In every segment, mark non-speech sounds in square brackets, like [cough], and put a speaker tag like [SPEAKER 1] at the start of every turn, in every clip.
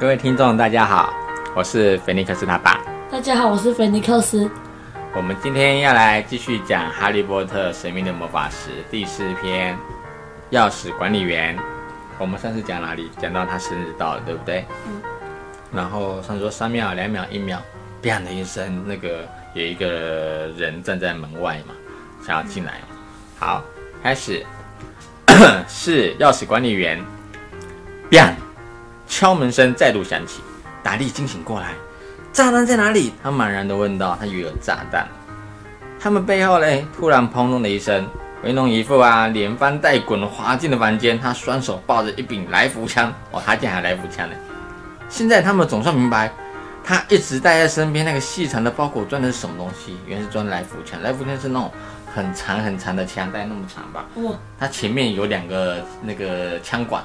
[SPEAKER 1] 各位听众，大家好，我是菲尼克斯他爸。
[SPEAKER 2] 大家好，我是菲尼克斯。
[SPEAKER 1] 我们今天要来继续讲《哈利波特：神秘的魔法石》第四篇《钥匙管理员》。我们上次讲哪里？讲到他生日到了，对不对？嗯。然后上次说三秒、两秒、一秒，砰的一声，那个有一个人站在门外嘛，想要进来。好，开始 [coughs] 是钥匙管理员。砰！敲门声再度响起，达利惊醒过来。炸弹在哪里？他茫然地问道。他以为有炸弹。他们背后嘞，突然砰隆的一声，维农姨父啊，连翻带滚滑进了房间。他双手抱着一柄来福枪。哦，他竟然还来福枪呢。现在他们总算明白，他一直带在身边那个细长的包裹装的是什么东西。原来是装来福枪。来福枪是那种很长很长的枪，带那么长吧？哇！它前面有两个那个枪管。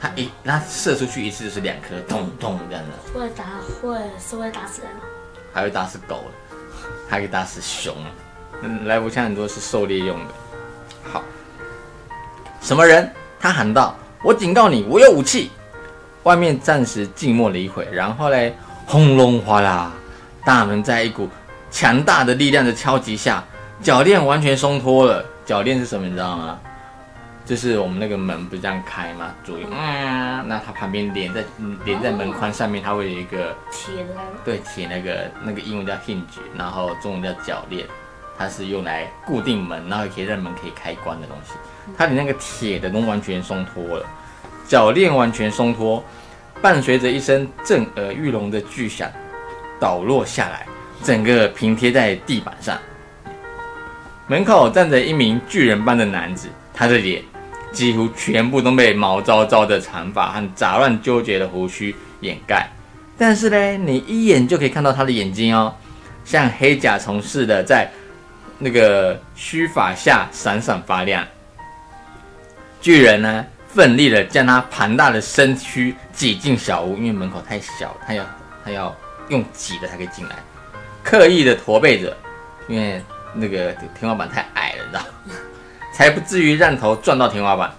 [SPEAKER 1] 他一，他射出去一次就是两颗，咚咚这样
[SPEAKER 2] 的。会打会是会打死人
[SPEAKER 1] 还会打死狗还可以打死熊嗯，来福枪很多是狩猎用的。好，什么人？他喊道：“我警告你，我有武器。”外面暂时静默了一会，然后嘞，轰隆哗啦，大门在一股强大的力量的敲击下，铰链完全松脱了。铰链是什么？你知道吗？就是我们那个门不是这样开吗？左右，嗯，那它旁边连在连在门框上面，它会有一个
[SPEAKER 2] 铁的，
[SPEAKER 1] 对，铁那个那个英文叫 hinge，然后中文叫铰链，它是用来固定门，然后可以让门可以开关的东西。它的那个铁的都完全松脱了，铰链完全松脱，伴随着一声震耳欲聋的巨响，倒落下来，整个平贴在地板上。门口站着一名巨人般的男子，他的脸。几乎全部都被毛糟糟的长发和杂乱纠结的胡须掩盖，但是呢，你一眼就可以看到他的眼睛哦，像黑甲虫似的在那个须发下闪闪发亮。巨人呢，奋力的将他庞大的身躯挤进小屋，因为门口太小，他要他要用挤的才可以进来，刻意的驼背着，因为那个天花板太矮了，你知道。才不至于让头撞到天花板。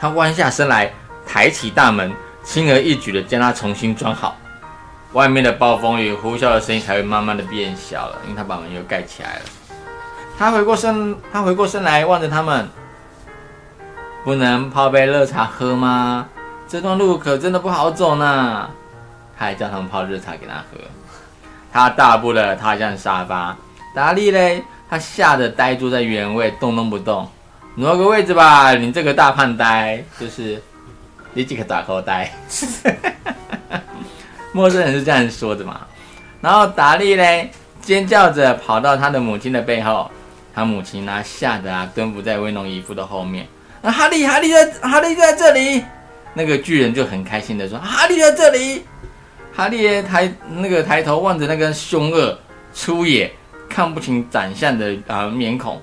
[SPEAKER 1] 他弯下身来，抬起大门，轻而易举地将它重新装好。外面的暴风雨呼啸的声音才会慢慢的变小了，因为他把门又盖起来了。他回过身，他回过身来望着他们，不能泡杯热茶喝吗？这段路可真的不好走呢。他还叫他们泡热茶给他喝。他大步的踏向沙发。达利嘞，他吓得呆坐在原位，动都不动。挪个位置吧，你这个大胖呆，就是你这个大口呆。[laughs] 陌生人是这样说的嘛？然后达利嘞尖叫着跑到他的母亲的背后，他母亲呢吓得啊蹲伏在威龙姨父的后面。那哈利，哈利在，哈利在这里。那个巨人就很开心的说：“哈利在这里。”哈利抬那个抬头望着那个凶恶、粗野、看不清长相的啊面孔。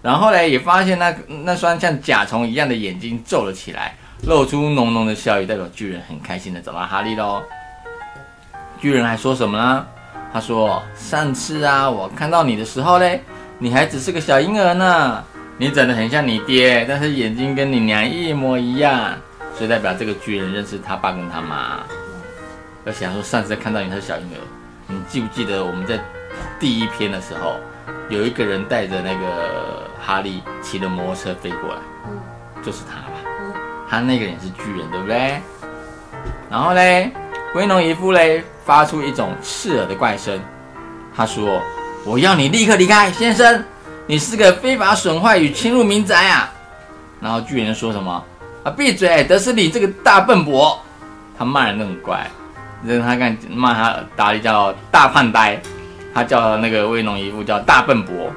[SPEAKER 1] 然后呢，也发现那那双像甲虫一样的眼睛皱了起来，露出浓浓的笑意，代表巨人很开心的找到哈利喽。巨人还说什么呢？他说：“上次啊，我看到你的时候嘞，你还只是个小婴儿呢。你长得很像你爹，但是眼睛跟你娘一模一样，所以代表这个巨人认识他爸跟他妈。而且他说上次看到你是小婴儿，你记不记得我们在第一篇的时候，有一个人带着那个。”哈利骑着摩托车飞过来，嗯，就是他吧？嗯，他那个人是巨人，对不对？然后嘞，威农姨夫嘞发出一种刺耳的怪声，他说：“我要你立刻离开，先生，你是个非法损坏与侵入民宅啊！”然后巨人说什么？啊，闭嘴，德斯里这个大笨伯！他骂人都很怪，让他看骂他达利叫大胖呆，他叫那个威农姨父叫大笨伯。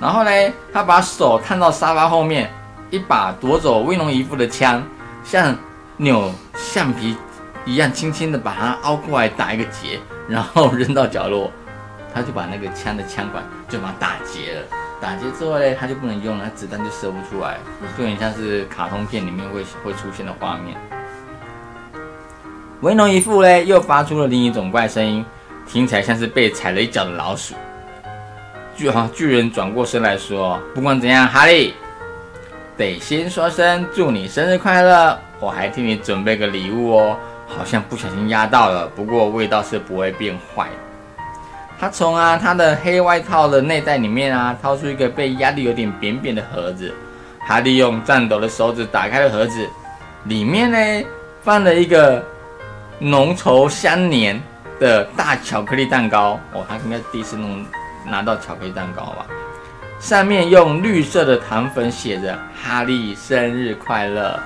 [SPEAKER 1] 然后呢，他把手探到沙发后面，一把夺走威农姨父的枪，像扭橡皮一样，轻轻的把它凹过来打一个结，然后扔到角落。他就把那个枪的枪管就把它打结了。打结之后呢，他就不能用了，子弹就射不出来，就很像是卡通片里面会会出现的画面。威农姨父呢，又发出了另一种怪声音，听起来像是被踩了一脚的老鼠。巨哈巨人转过身来说：“不管怎样，哈利，得先说声祝你生日快乐。我还替你准备个礼物哦，好像不小心压到了，不过味道是不会变坏。他从啊他的黑外套的内袋里面啊掏出一个被压得有点扁扁的盒子，哈利用颤抖的手指打开了盒子，里面呢放了一个浓稠香黏的大巧克力蛋糕。哦，他应该第一次弄拿到巧克力蛋糕吧？上面用绿色的糖粉写着“哈利生日快乐”。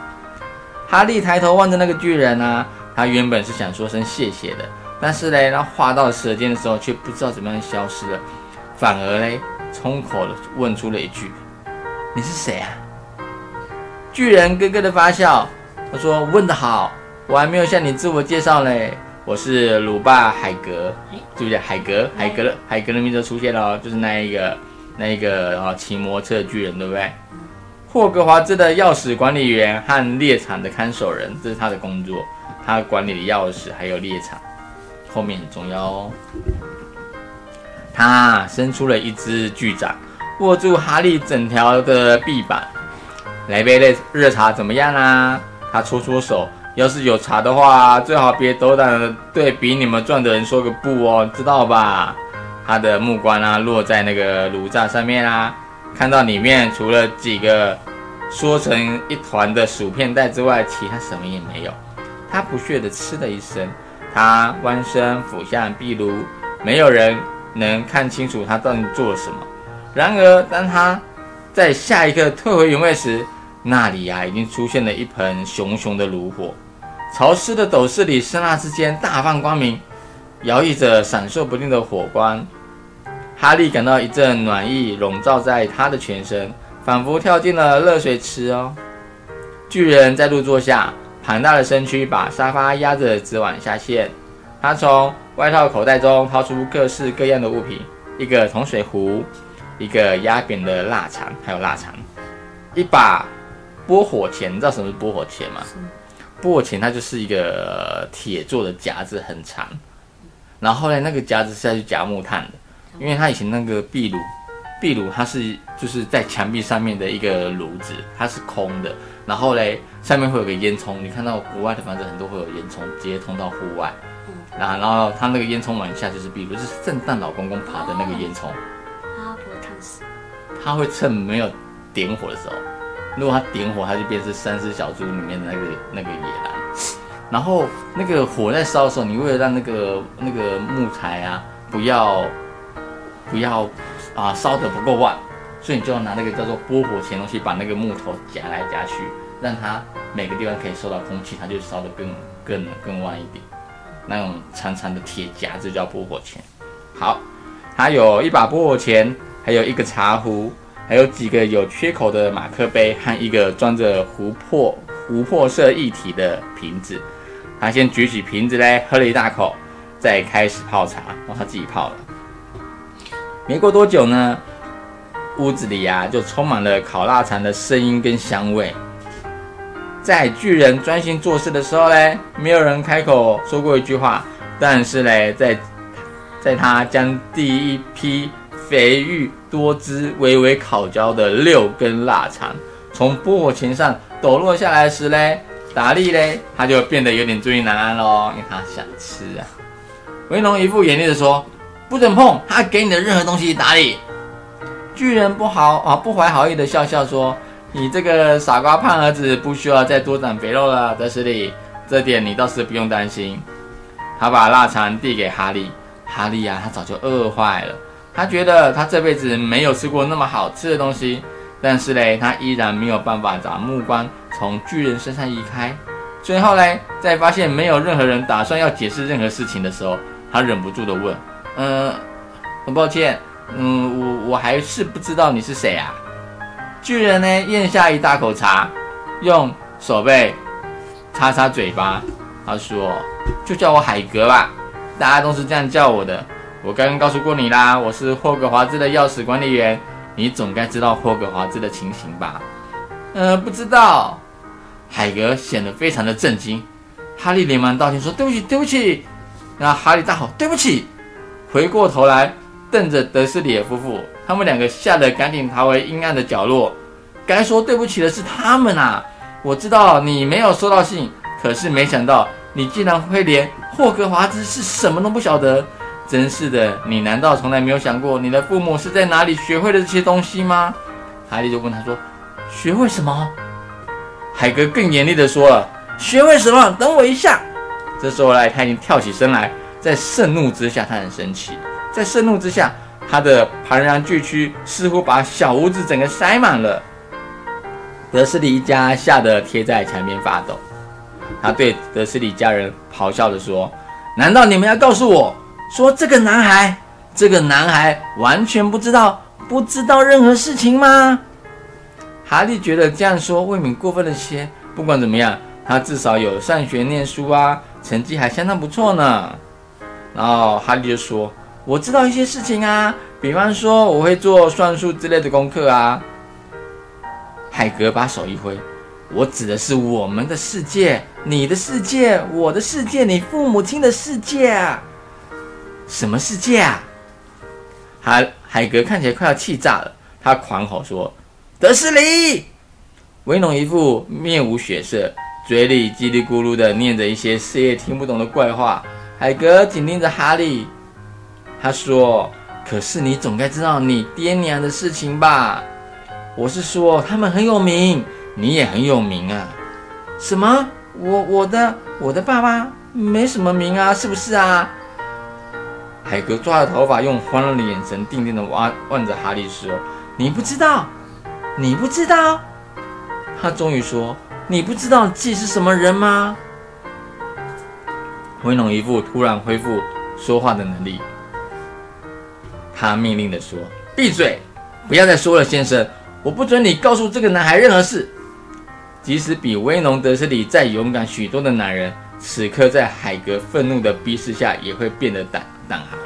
[SPEAKER 1] 哈利抬头望着那个巨人啊，他原本是想说声谢谢的，但是嘞，他画到舌尖的时候却不知道怎么样消失了，反而嘞，冲口的问出了一句：“你是谁啊？”巨人咯咯的发笑，他说：“问得好，我还没有向你自我介绍嘞，我是鲁霸海格，对不对？海格，海格的海格的名字出现了，就是那一个那一个啊骑摩托车的巨人，对不对？”霍格华兹的钥匙管理员和猎场的看守人，这是他的工作。他管理的钥匙还有猎场，后面很重要哦。他伸出了一只巨掌，握住哈利整条的臂膀。来杯热热茶怎么样啊？他搓搓手，要是有茶的话，最好别斗胆的对比你们赚的人说个不哦，知道吧？他的目光啊落在那个炉灶上面啊。看到里面除了几个缩成一团的薯片袋之外，其他什么也没有。他不屑地嗤了一声，他弯身俯向壁炉，没有人能看清楚他到底做了什么。然而，当他在下一刻退回原位时，那里呀已经出现了一盆熊熊的炉火，潮湿的斗室里刹那之间大放光明，摇曳着闪烁不定的火光。哈利感到一阵暖意笼罩在他的全身，仿佛跳进了热水池哦。巨人再度坐下，庞大的身躯把沙发压着直往下陷。他从外套口袋中掏出各式各样的物品：一个铜水壶，一个压扁的腊肠，还有腊肠，一把拨火钳。你知道什么是拨火钳吗？拨火钳它就是一个铁做的夹子，很长。然后呢，那个夹子是要去夹木炭的。因为它以前那个壁炉，壁炉它是就是在墙壁上面的一个炉子，它是空的，然后嘞上面会有个烟囱，你看到国外的房子很多会有烟囱，直接通到户外，嗯，然后然后它那个烟囱往下就是壁炉，就是圣诞老公公爬的那个烟囱，
[SPEAKER 2] 他不会烫死，
[SPEAKER 1] 他会趁没有点火的时候，如果它点火，它就变成三只小猪里面的那个那个野狼，然后那个火在烧的时候，你为了让那个那个木材啊不要。不要啊，烧得不够旺，所以你就要拿那个叫做拨火钳东西，把那个木头夹来夹去，让它每个地方可以受到空气，它就烧得更更更旺一点。那种长长的铁夹子叫拨火钳。好，它有一把拨火钳，还有一个茶壶，还有几个有缺口的马克杯和一个装着琥珀琥珀色液体的瓶子。他先举起瓶子嘞喝了一大口，再开始泡茶。哦，他自己泡了。没过多久呢，屋子里呀就充满了烤腊肠的声音跟香味。在巨人专心做事的时候嘞，没有人开口说过一句话。但是嘞，在在他将第一批肥玉多汁、微微烤焦的六根腊肠从拨火钳上抖落下来时嘞，达利嘞他就变得有点注意难安喽，因为他想吃啊。维农一副严厉的说。不准碰他给你的任何东西，达利。巨人不好啊，不怀好意的笑笑说：“你这个傻瓜胖儿子，不需要再多长肥肉了，德斯里，这点你倒是不用担心。”他把腊肠递给哈利，哈利呀，他早就饿坏了。他觉得他这辈子没有吃过那么好吃的东西，但是嘞，他依然没有办法把目光从巨人身上移开。最后嘞，在发现没有任何人打算要解释任何事情的时候，他忍不住的问。嗯，很抱歉，嗯，我我还是不知道你是谁啊。巨人呢，咽下一大口茶，用手背擦擦嘴巴，他说：“就叫我海格吧，大家都是这样叫我的。我刚刚告诉过你啦，我是霍格华兹的钥匙管理员，你总该知道霍格华兹的情形吧？”嗯，不知道。海格显得非常的震惊。哈利连忙道歉说：“对不起，对不起。”然后哈利大吼：“对不起！”回过头来，瞪着德斯里夫妇，他们两个吓得赶紧逃回阴暗的角落。该说对不起的是他们啊！我知道你没有收到信，可是没想到你竟然会连霍格华兹是什么都不晓得？真是的，你难道从来没有想过你的父母是在哪里学会的这些东西吗？哈利就问他说：“学会什么？”海格更严厉地说了：“学会什么？等我一下。”这时候来，他已经跳起身来，在盛怒之下，他很生气，在盛怒之下，他的庞然巨躯似乎把小屋子整个塞满了。德斯里一家吓得贴在墙边发抖。他对德斯里家人咆哮着说：“难道你们要告诉我？”说这个男孩，这个男孩完全不知道，不知道任何事情吗？哈利觉得这样说未免过分了些。不管怎么样，他至少有上学念书啊，成绩还相当不错呢。然后哈利就说：“我知道一些事情啊，比方说我会做算术之类的功课啊。”海格把手一挥：“我指的是我们的世界，你的世界，我的世界，你父母亲的世界啊。”什么世界啊？海海格看起来快要气炸了，他狂吼说：“德斯里！”威农一副面无血色，嘴里叽里咕噜的念着一些谁也听不懂的怪话。海格紧盯着哈利，他说：“可是你总该知道你爹娘的事情吧？我是说，他们很有名，你也很有名啊。什么？我我的我的爸爸没什么名啊，是不是啊？”海格抓着头发，用欢乐的眼神定定地望望着哈利说：“你不知道，你不知道。”他终于说：“你不知道自己是什么人吗？”威农一副突然恢复说话的能力，他命令地说：“闭嘴，不要再说了，先生，我不准你告诉这个男孩任何事。即使比威农德斯里再勇敢许多的男人，此刻在海格愤怒的逼视下，也会变得胆。”胆寒，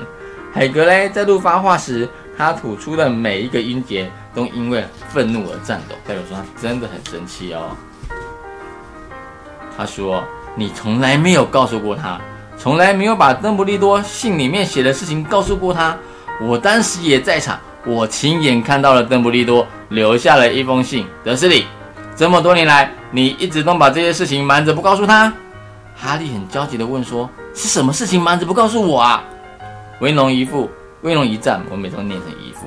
[SPEAKER 1] 海格嘞在录发话时，他吐出的每一个音节都因为愤怒而颤抖，代表说他真的很生气哦。他说：“你从来没有告诉过他，从来没有把邓布利多信里面写的事情告诉过他。我当时也在场，我亲眼看到了邓布利多留下了一封信。德斯里，这么多年来，你一直都把这些事情瞒着不告诉他。”哈利很焦急地问：“说是什么事情瞒着不告诉我啊？”威龙一副，威龙一战，我每次都念成一副。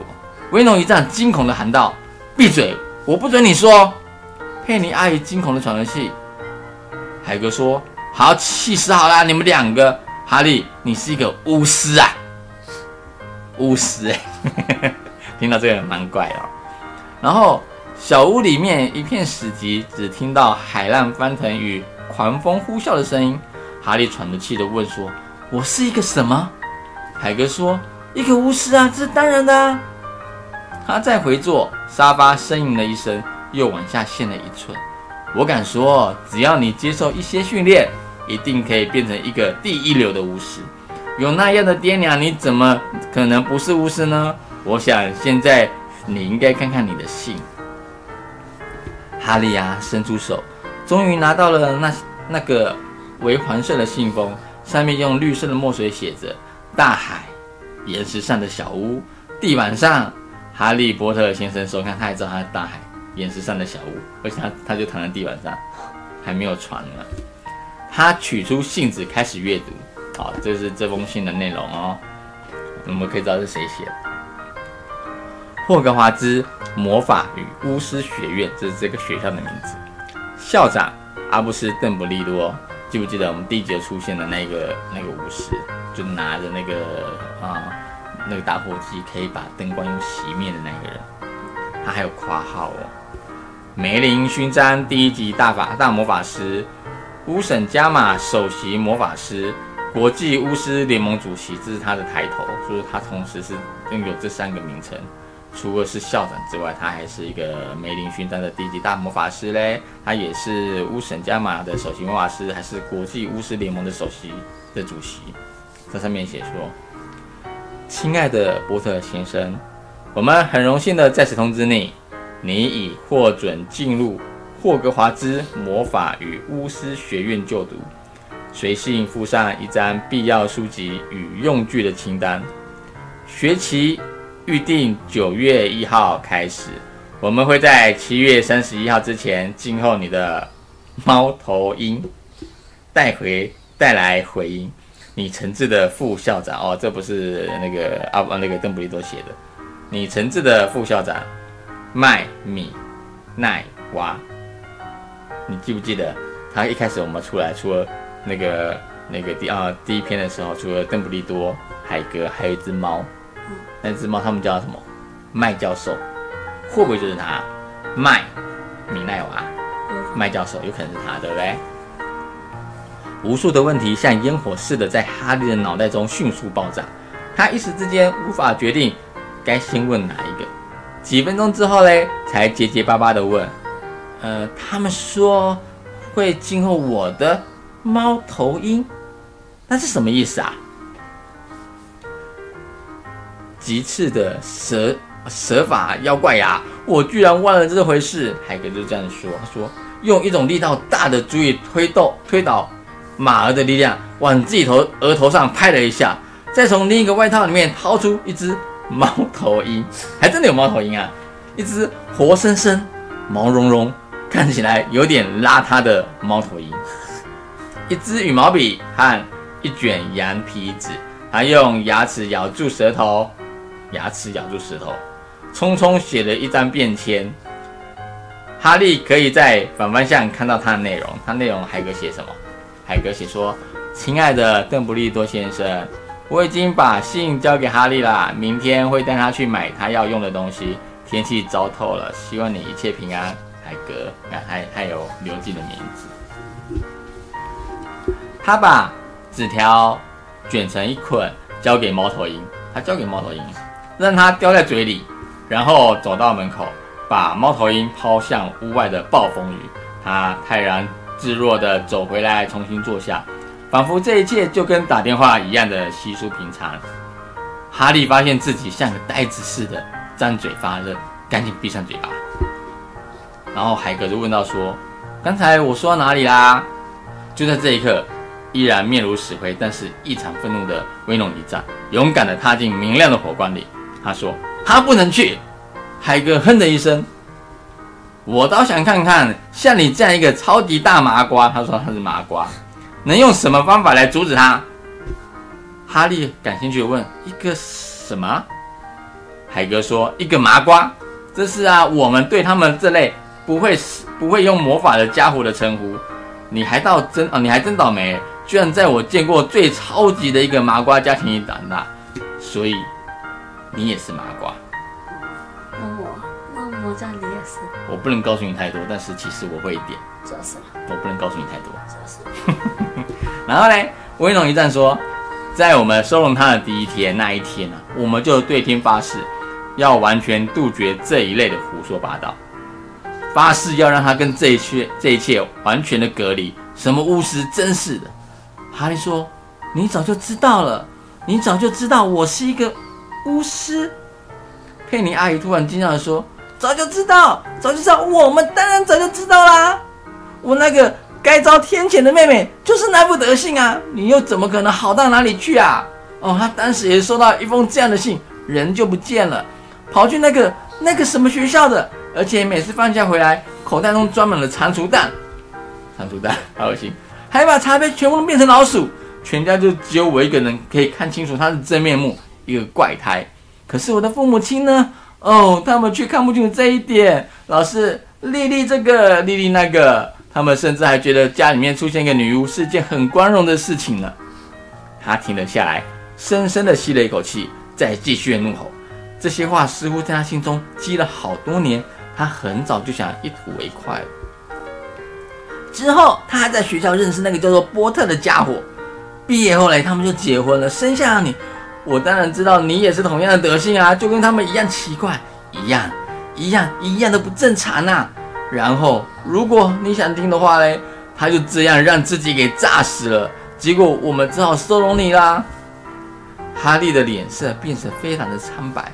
[SPEAKER 1] 威龙一战，惊恐的喊道：“闭嘴！我不准你说。”佩妮阿姨惊恐的喘着气。海哥说：“好，气死好了，你们两个。哈利，你是一个巫师啊！巫师哎，[laughs] 听到这个蛮怪的。然后小屋里面一片死寂，只听到海浪翻腾与狂风呼啸的声音。哈利喘着气的问说：“我是一个什么？”海格说：“一个巫师啊，这是当然的。”他再回坐沙发，呻吟了一声，又往下陷了一寸。我敢说，只要你接受一些训练，一定可以变成一个第一流的巫师。有那样的爹娘，你怎么可能不是巫师呢？我想现在你应该看看你的信。哈利亚伸出手，终于拿到了那那个为黄色的信封，上面用绿色的墨水写着。大海，岩石上的小屋，地板上，哈利波特先生说：“看，他也知道他是大海，岩石上的小屋，而且他他就躺在地板上，还没有床呢。”他取出信纸开始阅读。好，这是这封信的内容哦。我们可以知道是谁写的。霍格华兹魔法与巫师学院，这是这个学校的名字。校长阿布斯·邓布利多，记不记得我们第一节出现的那个那个巫师？就拿着那个啊，那个打火机可以把灯光用熄灭的那个人，他还有括号哦。梅林勋章第一级大法大魔法师，乌省加玛首席魔法师，国际巫师联盟主席，这是他的抬头，所以他同时是拥有这三个名称。除了是校长之外，他还是一个梅林勋章的低级大魔法师嘞。他也是乌省加玛的首席魔法师，还是国际巫师联盟的首席的主席。在上面写说：“亲爱的波特先生，我们很荣幸的在此通知你，你已获准进入霍格华兹魔法与巫师学院就读。随信附上一张必要书籍与用具的清单。学期预定九月一号开始，我们会在七月三十一号之前静候你的猫头鹰带回。”带来回音。你诚挚的副校长哦，这不是那个阿那个邓布利多写的。你诚挚的副校长麦米奈娃，你记不记得他一开始我们出来，除了那个那个第啊第一篇的时候，除了邓布利多、海格，还有一只猫。那只猫他们叫什么？麦教授，会不会就是他？麦米奈娃，麦教授有可能是他，对不对？无数的问题像烟火似的在哈利的脑袋中迅速爆炸，他一时之间无法决定该先问哪一个。几分钟之后嘞，才结结巴巴的问：“呃，他们说会今后我的猫头鹰，那是什么意思啊？”极次的蛇蛇法妖怪牙！我居然忘了这回事。海格就这样说：“他说用一种力道大的足以推动推倒。”马儿的力量往自己头额头上拍了一下，再从另一个外套里面掏出一只猫头鹰，还真的有猫头鹰啊！一只活生生、毛茸茸、看起来有点邋遢的猫头鹰，一支羽毛笔和一卷羊皮纸，他用牙齿咬住舌头，牙齿咬住石头，匆匆写了一张便签。哈利可以在反方向看到它的内容，它内容海格写什么？海格写说：“亲爱的邓布利多先生，我已经把信交给哈利了，明天会带他去买他要用的东西。天气糟透了，希望你一切平安。”海格，还还有刘记的名字。他把纸条卷成一捆，交给猫头鹰。他交给猫头鹰，让它叼在嘴里，然后走到门口，把猫头鹰抛向屋外的暴风雨。他泰然。自若地走回来，重新坐下，仿佛这一切就跟打电话一样的稀疏平常。哈利发现自己像个呆子似的，张嘴发愣，赶紧闭上嘴巴。然后海格就问到：“说，刚才我说到哪里啦？”就在这一刻，依然面如死灰，但是异常愤怒的威龙一战，勇敢地踏进明亮的火光里。他说：“他不能去。”海哥哼的一声。我倒想看看，像你这样一个超级大麻瓜，他说他是麻瓜，能用什么方法来阻止他？哈利感兴趣的问：“一个什么？”海哥说：“一个麻瓜，这是啊，我们对他们这类不会不会用魔法的家伙的称呼。你还倒真啊，你还真倒霉，居然在我见过最超级的一个麻瓜家庭里长大，所以你也是麻瓜。”
[SPEAKER 2] 这样你也是，
[SPEAKER 1] 我不能告诉你太多，但是其实我会一点。
[SPEAKER 2] 就是。
[SPEAKER 1] 我不能告诉你太多。
[SPEAKER 2] 就是。[laughs]
[SPEAKER 1] 然后呢，威龙一战说，在我们收容他的第一天那一天呢，我们就对天发誓，要完全杜绝这一类的胡说八道，发誓要让他跟这一切这一切完全的隔离。什么巫师，真是的。哈利说：“你早就知道了，你早就知道我是一个巫师。”佩妮阿姨突然惊讶的说。早就知道，早就知道，我们当然早就知道啦。我那个该遭天谴的妹妹就是那副德性啊！你又怎么可能好到哪里去啊？哦，她当时也收到一封这样的信，人就不见了，跑去那个那个什么学校的，而且每次放假回来，口袋中装满了蟾蜍蛋，蟾蜍蛋好恶心，还把茶杯全部都变成老鼠，全家就只有我一个人可以看清楚他的真面目，一个怪胎。可是我的父母亲呢？哦，他们却看不清楚这一点。老师，丽丽这个，丽丽那个，他们甚至还觉得家里面出现一个女巫是件很光荣的事情呢。他停了下来，深深的吸了一口气，再继续怒吼。这些话似乎在他心中积了好多年，他很早就想一吐为快了。之后，他还在学校认识那个叫做波特的家伙。毕业后来，他们就结婚了，生下了你。我当然知道你也是同样的德性啊，就跟他们一样奇怪，一样，一样，一样的不正常啊。然后，如果你想听的话嘞，他就这样让自己给炸死了。结果我们只好收容你啦。哈利的脸色变得非常的苍白。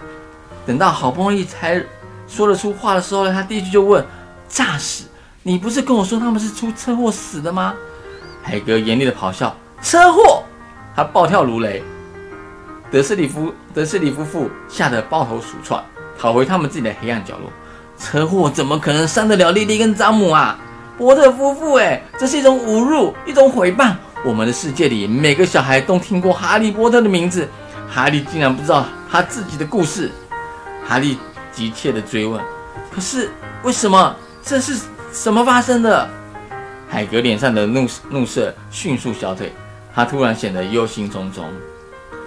[SPEAKER 1] 等到好不容易才说得出话的时候呢，他第一句就问：“炸死？你不是跟我说他们是出车祸死的吗？”海格严厉的咆哮：“车祸！”他暴跳如雷。德斯里夫德斯里夫妇吓得抱头鼠窜，跑回他们自己的黑暗角落。车祸怎么可能伤得了莉莉跟詹姆啊？波特夫妇，哎，这是一种侮辱，一种诽谤。我们的世界里每个小孩都听过哈利波特的名字，哈利竟然不知道他自己的故事。哈利急切地追问：“可是为什么？这是什么发生的？”海格脸上的怒怒色迅速消退，他突然显得忧心忡忡，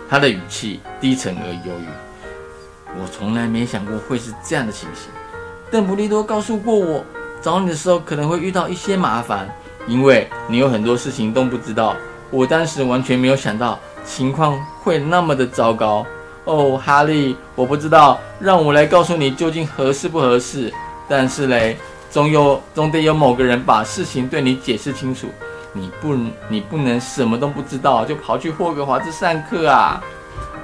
[SPEAKER 1] 他的语气低沉而忧郁。我从来没想过会是这样的情形。邓布利多告诉过我，找你的时候可能会遇到一些麻烦，因为你有很多事情都不知道。我当时完全没有想到情况会那么的糟糕。哦，哈利，我不知道，让我来告诉你究竟合适不合适。但是嘞。总有总得有某个人把事情对你解释清楚，你不你不能什么都不知道就跑去霍格华兹上课啊！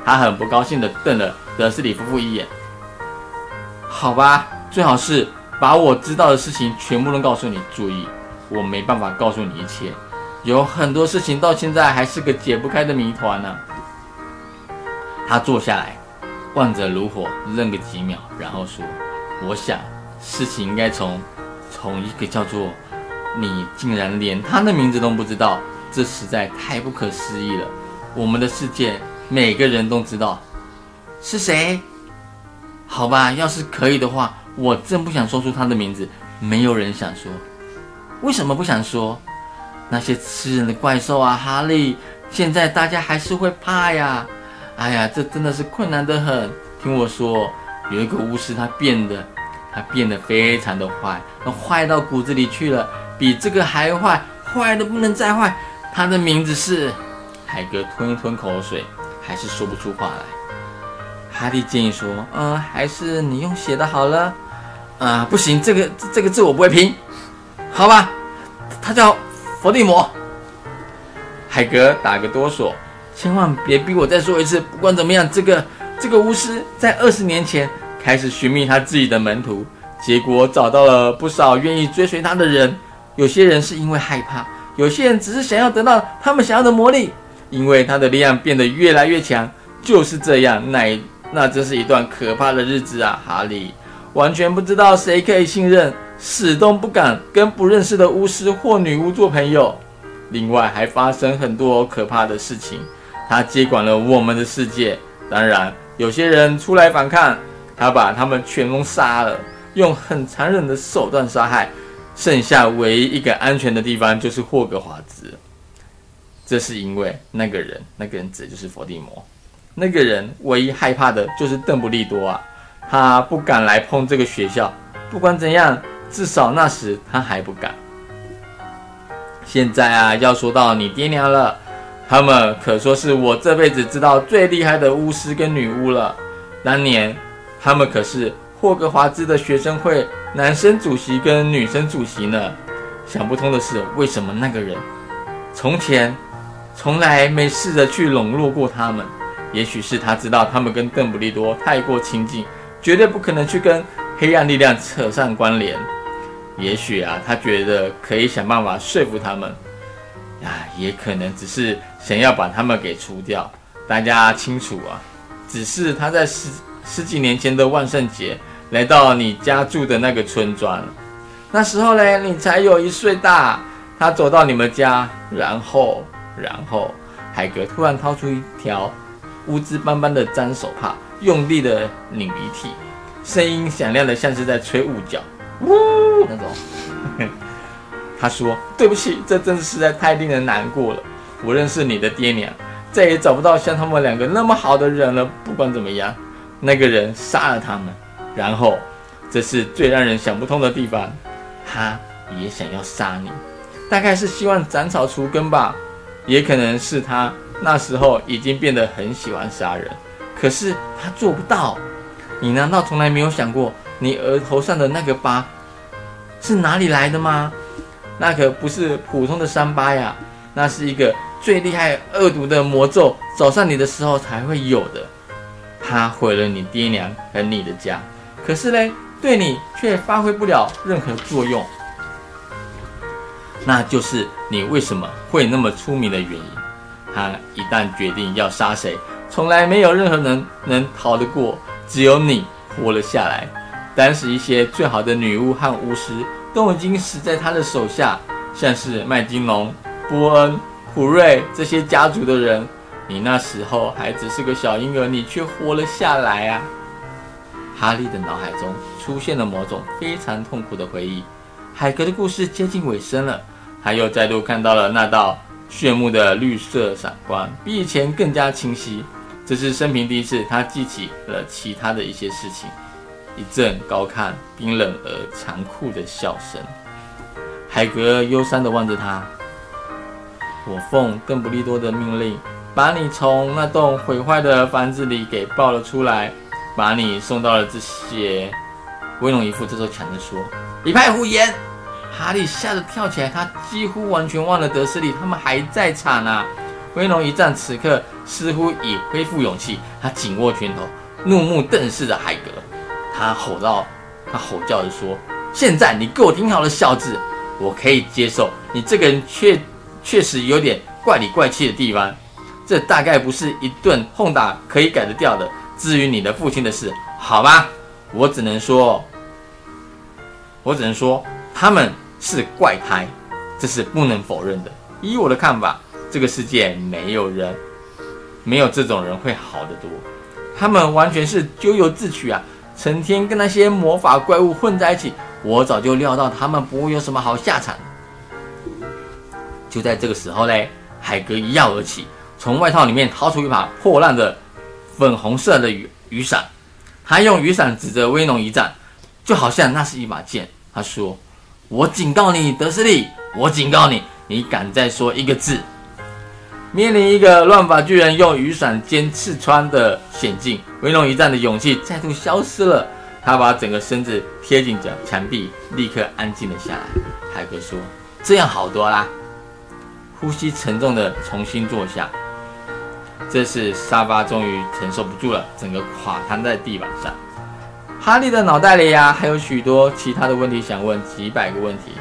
[SPEAKER 1] 他很不高兴地瞪了德斯里夫妇一眼。好吧，最好是把我知道的事情全部都告诉你。注意，我没办法告诉你一切，有很多事情到现在还是个解不开的谜团呢。他坐下来，望着炉火，愣个几秒，然后说：“我想事情应该从……”从一个叫做你竟然连他的名字都不知道，这实在太不可思议了。我们的世界每个人都知道是谁？好吧，要是可以的话，我真不想说出他的名字。没有人想说，为什么不想说？那些吃人的怪兽啊，哈利，现在大家还是会怕呀。哎呀，这真的是困难得很。听我说，有一个巫师，他变得。他变得非常的坏，坏到骨子里去了，比这个还坏，坏的不能再坏。他的名字是海格，吞一吞口水，还是说不出话来。哈利建议说：“嗯，还是你用写的好了。”啊，不行，这个这个字我不会拼，好吧？他叫伏地魔。海格打个哆嗦，千万别逼我再说一次。不管怎么样，这个这个巫师在二十年前。开始寻觅他自己的门徒，结果找到了不少愿意追随他的人。有些人是因为害怕，有些人只是想要得到他们想要的魔力。因为他的力量变得越来越强，就是这样。那那真是一段可怕的日子啊！哈利完全不知道谁可以信任，始终不敢跟不认识的巫师或女巫做朋友。另外还发生很多可怕的事情。他接管了我们的世界，当然有些人出来反抗。他把他们全都杀了，用很残忍的手段杀害，剩下唯一一个安全的地方就是霍格华兹。这是因为那个人，那个人指的就是伏地魔。那个人唯一害怕的就是邓布利多啊，他不敢来碰这个学校。不管怎样，至少那时他还不敢。现在啊，要说到你爹娘了，他们可说是我这辈子知道最厉害的巫师跟女巫了。当年。他们可是霍格华兹的学生会男生主席跟女生主席呢。想不通的是，为什么那个人从前从来没试着去笼络过他们？也许是他知道他们跟邓布利多太过亲近，绝对不可能去跟黑暗力量扯上关联。也许啊，他觉得可以想办法说服他们。啊，也可能只是想要把他们给除掉。大家清楚啊，只是他在十。十几年前的万圣节，来到你家住的那个村庄，那时候嘞，你才有一岁大。他走到你们家，然后，然后，海格突然掏出一条乌兹斑斑的脏手帕，用力的拧鼻涕，声音响亮的像是在吹雾角，呜那种。[laughs] 他说：“对不起，这真是实在太令人难过了。我认识你的爹娘，再也找不到像他们两个那么好的人了。不管怎么样。”那个人杀了他们，然后，这是最让人想不通的地方，他也想要杀你，大概是希望斩草除根吧，也可能是他那时候已经变得很喜欢杀人，可是他做不到。你难道从来没有想过，你额头上的那个疤是哪里来的吗？那可不是普通的伤疤呀，那是一个最厉害恶毒的魔咒，找上你的时候才会有的。他毁了你爹娘和你的家，可是呢，对你却发挥不了任何作用。那就是你为什么会那么出名的原因。他一旦决定要杀谁，从来没有任何人能逃得过，只有你活了下来。当时一些最好的女巫和巫师都已经死在他的手下，像是麦金龙、波恩、普瑞这些家族的人，你那时候还只是个小婴儿，你却活了下来啊！哈利的脑海中出现了某种非常痛苦的回忆。海格的故事接近尾声了，他又再度看到了那道炫目的绿色闪光，比以前更加清晰。这是生平第一次，他记起了其他的一些事情。一阵高亢、冰冷而残酷的笑声。海格忧伤地望着他。我奉邓布利多的命令，把你从那栋毁坏的房子里给抱了出来，把你送到了这些。威龙一副这时候抢着说：“一派胡言！”哈利吓得跳起来，他几乎完全忘了德斯利他们还在场呢。威龙一战此刻似乎已恢复勇气，他紧握拳头，怒目瞪视着海格。他吼道：“他吼叫着说，现在你给我听好了，小子，我可以接受你这个人确确实有点怪里怪气的地方，这大概不是一顿轰打可以改得掉的。至于你的父亲的事，好吧，我只能说，我只能说他们是怪胎，这是不能否认的。依我的看法，这个世界没有人，没有这种人会好得多。他们完全是咎由自取啊！成天跟那些魔法怪物混在一起，我早就料到他们不会有什么好下场。就在这个时候嘞，海格一跃而起，从外套里面掏出一把破烂的粉红色的雨雨伞。他用雨伞指着威农一战，就好像那是一把剑。他说：“我警告你，德斯利，我警告你，你敢再说一个字，面临一个乱发巨人用雨伞尖刺穿的险境，威农一战的勇气再度消失了。他把整个身子贴紧着墙壁，立刻安静了下来。海格说：‘这样好多啦。’呼吸沉重的重新坐下，这时沙发终于承受不住了，整个垮瘫在地板上。哈利的脑袋里呀，还有许多其他的问题想问，几百个问题。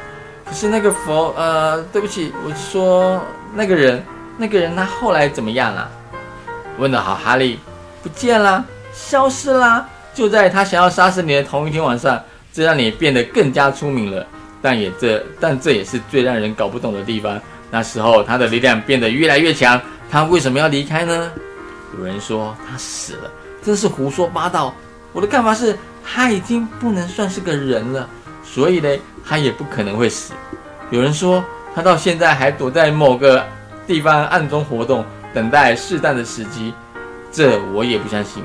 [SPEAKER 1] 可是那个佛，呃，对不起，我说那个人，那个人他后来怎么样了？问得好，哈利，不见了，消失啦！就在他想要杀死你的同一天晚上，这让你变得更加出名了。但也这，但这也是最让人搞不懂的地方。那时候他的力量变得越来越强，他为什么要离开呢？有人说他死了，真是胡说八道。我的看法是，他已经不能算是个人了，所以呢，他也不可能会死。有人说他到现在还躲在某个地方暗中活动，等待适当的时机，这我也不相信。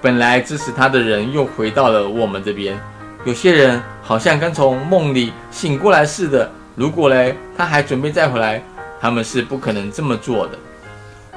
[SPEAKER 1] 本来支持他的人又回到了我们这边，有些人好像刚从梦里醒过来似的。如果嘞，他还准备再回来，他们是不可能这么做的。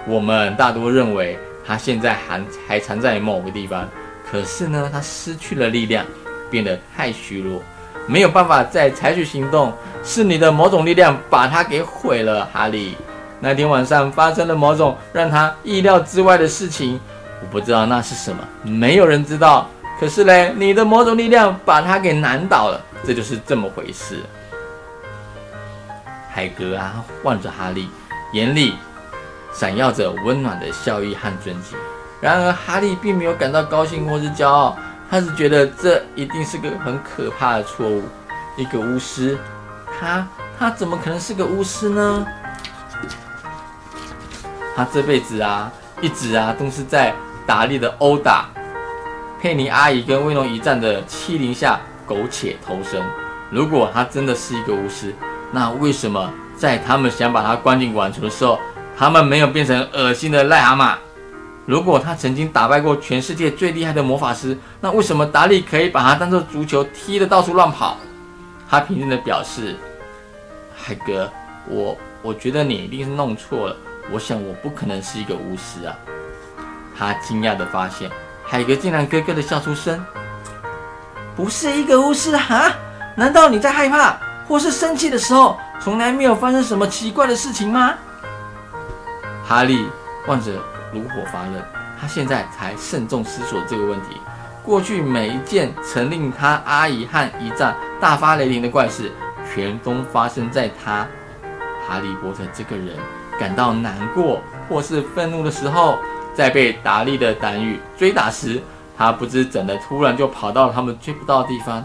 [SPEAKER 1] 我们大多认为他现在还还藏在某个地方，可是呢，他失去了力量，变得太虚弱，没有办法再采取行动。是你的某种力量把他给毁了，哈利。那天晚上发生了某种让他意料之外的事情，我不知道那是什么，没有人知道。可是嘞，你的某种力量把他给难倒了，这就是这么回事。海格啊，望着哈利，眼里闪耀着温暖的笑意和尊敬。然而，哈利并没有感到高兴或是骄傲，他是觉得这一定是个很可怕的错误。一个巫师，他他怎么可能是个巫师呢？他这辈子啊，一直啊都是在达利的殴打、佩妮阿姨跟威龙一战的欺凌下苟且偷生。如果他真的是一个巫师，那为什么在他们想把他关进管橱的时候，他们没有变成恶心的癞蛤蟆？如果他曾经打败过全世界最厉害的魔法师，那为什么达利可以把他当做足球踢得到处乱跑？他平静地表示：“海格，我我觉得你一定是弄错了。我想我不可能是一个巫师啊。”他惊讶地发现，海格竟然咯咯地笑出声：“不是一个巫师哈？难道你在害怕？”或是生气的时候，从来没有发生什么奇怪的事情吗？哈利望着炉火发愣，他现在才慎重思索这个问题。过去每一件曾令他阿姨和一战大发雷霆的怪事，全都发生在他哈利波特这个人感到难过或是愤怒的时候。在被达利的胆雨追打时，他不知怎的突然就跑到了他们追不到的地方。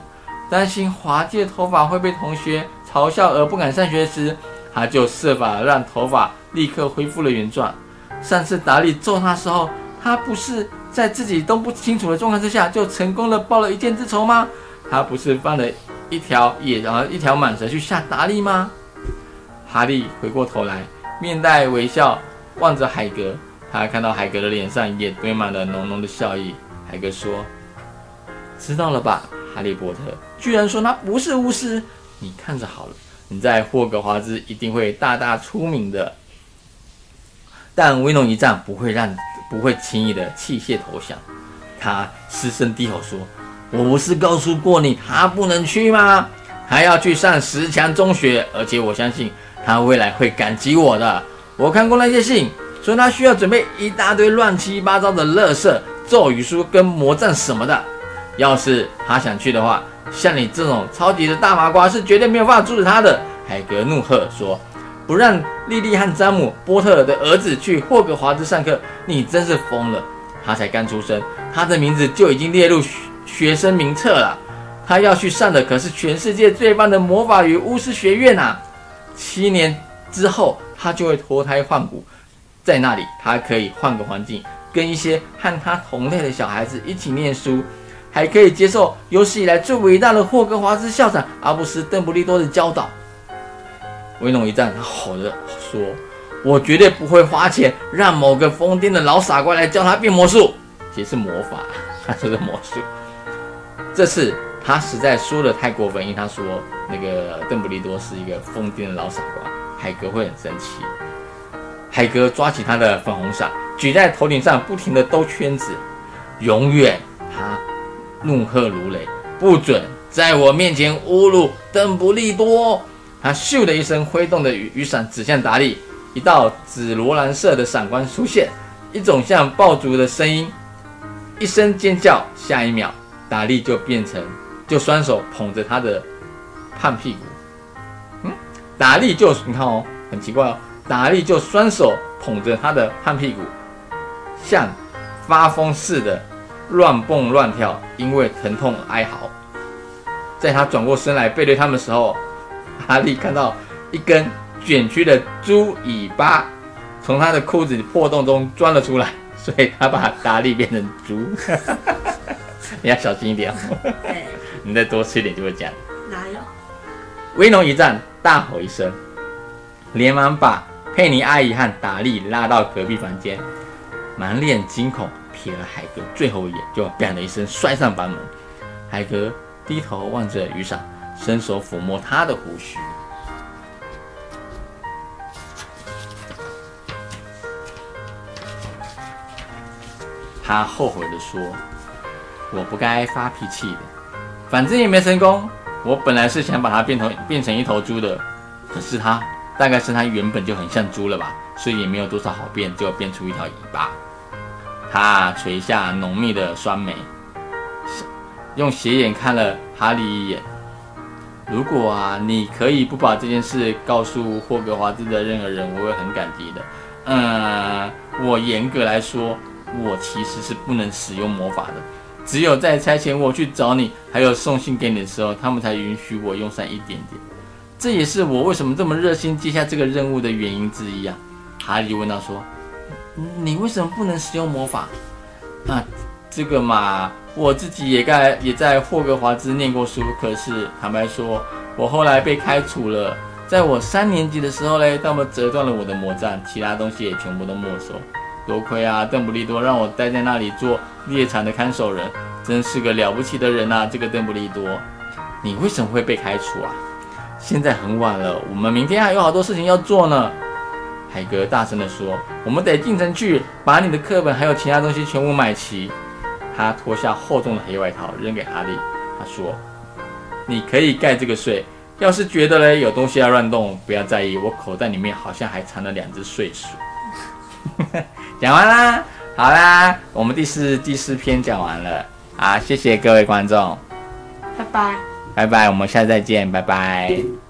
[SPEAKER 1] 担心滑稽的头发会被同学嘲笑而不敢上学时，他就设法让头发立刻恢复了原状。上次达利揍他时候，他不是在自己都不清楚的状况之下就成功的报了一箭之仇吗？他不是放了一条野然后一条蟒蛇去吓达利吗？哈利回过头来，面带微笑望着海格，他看到海格的脸上也堆满了浓浓的笑意。海格说：“知道了吧，哈利波特，居然说他不是巫师，你看着好了，你在霍格华兹一定会大大出名的。”但威龙一战不会让不会轻易的弃械投降。他失声低吼说：“我不是告诉过你他不能去吗？还要去上十强中学，而且我相信他未来会感激我的。我看过那些信，说他需要准备一大堆乱七八糟的乐色咒语书跟魔杖什么的。要是他想去的话，像你这种超级的大麻瓜是绝对没有办法阻止他的。”海格怒喝说。不让莉莉和詹姆·波特尔的儿子去霍格华兹上课，你真是疯了！他才刚出生，他的名字就已经列入学生名册了。他要去上的可是全世界最棒的魔法与巫师学院呐！七年之后，他就会脱胎换骨，在那里，他可以换个环境，跟一些和他同类的小孩子一起念书，还可以接受有史以来最伟大的霍格华兹校长阿布斯·邓布利多的教导。威龙一战，他吼着说：“我绝对不会花钱让某个疯癫的老傻瓜来教他变魔术，其实是魔法，他说的魔术。这次他实在说的太过分，因为他说那个邓布利多是一个疯癫的老傻瓜，海格会很生气。海格抓起他的粉红伞，举在头顶上，不停的兜圈子。永远，他怒喝如雷，不准在我面前侮辱邓布利多。”他咻的一声挥动的雨雨伞指向达利，一道紫罗兰色的闪光出现，一种像爆竹的声音，一声尖叫，下一秒达利就变成就双手捧着他的胖屁股，嗯，达利就你看哦，很奇怪哦，达利就双手捧着他的胖屁股，像发疯似的乱蹦乱跳，因为疼痛哀嚎，在他转过身来背对他们的时候。哈利看到一根卷曲的猪尾巴从他的裤子破洞中钻了出来，所以他把达利变成猪。[laughs] 你要小心一点哦。你再多吃一点就会这样。
[SPEAKER 2] 哪有？
[SPEAKER 1] 威龙一战，大吼一声，连忙把佩妮阿姨和达利拉到隔壁房间，满脸惊恐瞥了海格最后一眼，就“砰”的一声摔上房门。海格低头望着雨伞。伸手抚摸他的胡须，他后悔的说：“我不该发脾气的，反正也没成功。我本来是想把它变成变成一头猪的，可是它大概是它原本就很像猪了吧，所以也没有多少好变，就变出一条尾巴。”他垂下浓密的双眉，用斜眼看了哈利一眼。如果啊，你可以不把这件事告诉霍格华兹的任何人，我会很感激的。嗯，我严格来说，我其实是不能使用魔法的。只有在差遣我去找你，还有送信给你的时候，他们才允许我用上一点点。这也是我为什么这么热心接下这个任务的原因之一啊。哈利问道说：“你为什么不能使用魔法？”啊，这个嘛。我自己也该也在霍格华兹念过书，可是坦白说，我后来被开除了。在我三年级的时候嘞，他们折断了我的魔杖，其他东西也全部都没收。多亏啊，邓布利多让我待在那里做猎场的看守人，真是个了不起的人呐！这个邓布利多，你为什么会被开除啊？现在很晚了，我们明天还有好多事情要做呢。海格大声地说：“我们得进城去，把你的课本还有其他东西全部买齐。”他脱下厚重的黑外套扔给哈利，他说：“你可以盖这个睡。要是觉得嘞有东西要乱动，不要在意，我口袋里面好像还藏了两只睡鼠。[laughs] ”讲完啦，好啦，我们第四第四篇讲完了好，谢谢各位观众，
[SPEAKER 2] 拜拜，
[SPEAKER 1] 拜拜，我们下次再见，拜拜。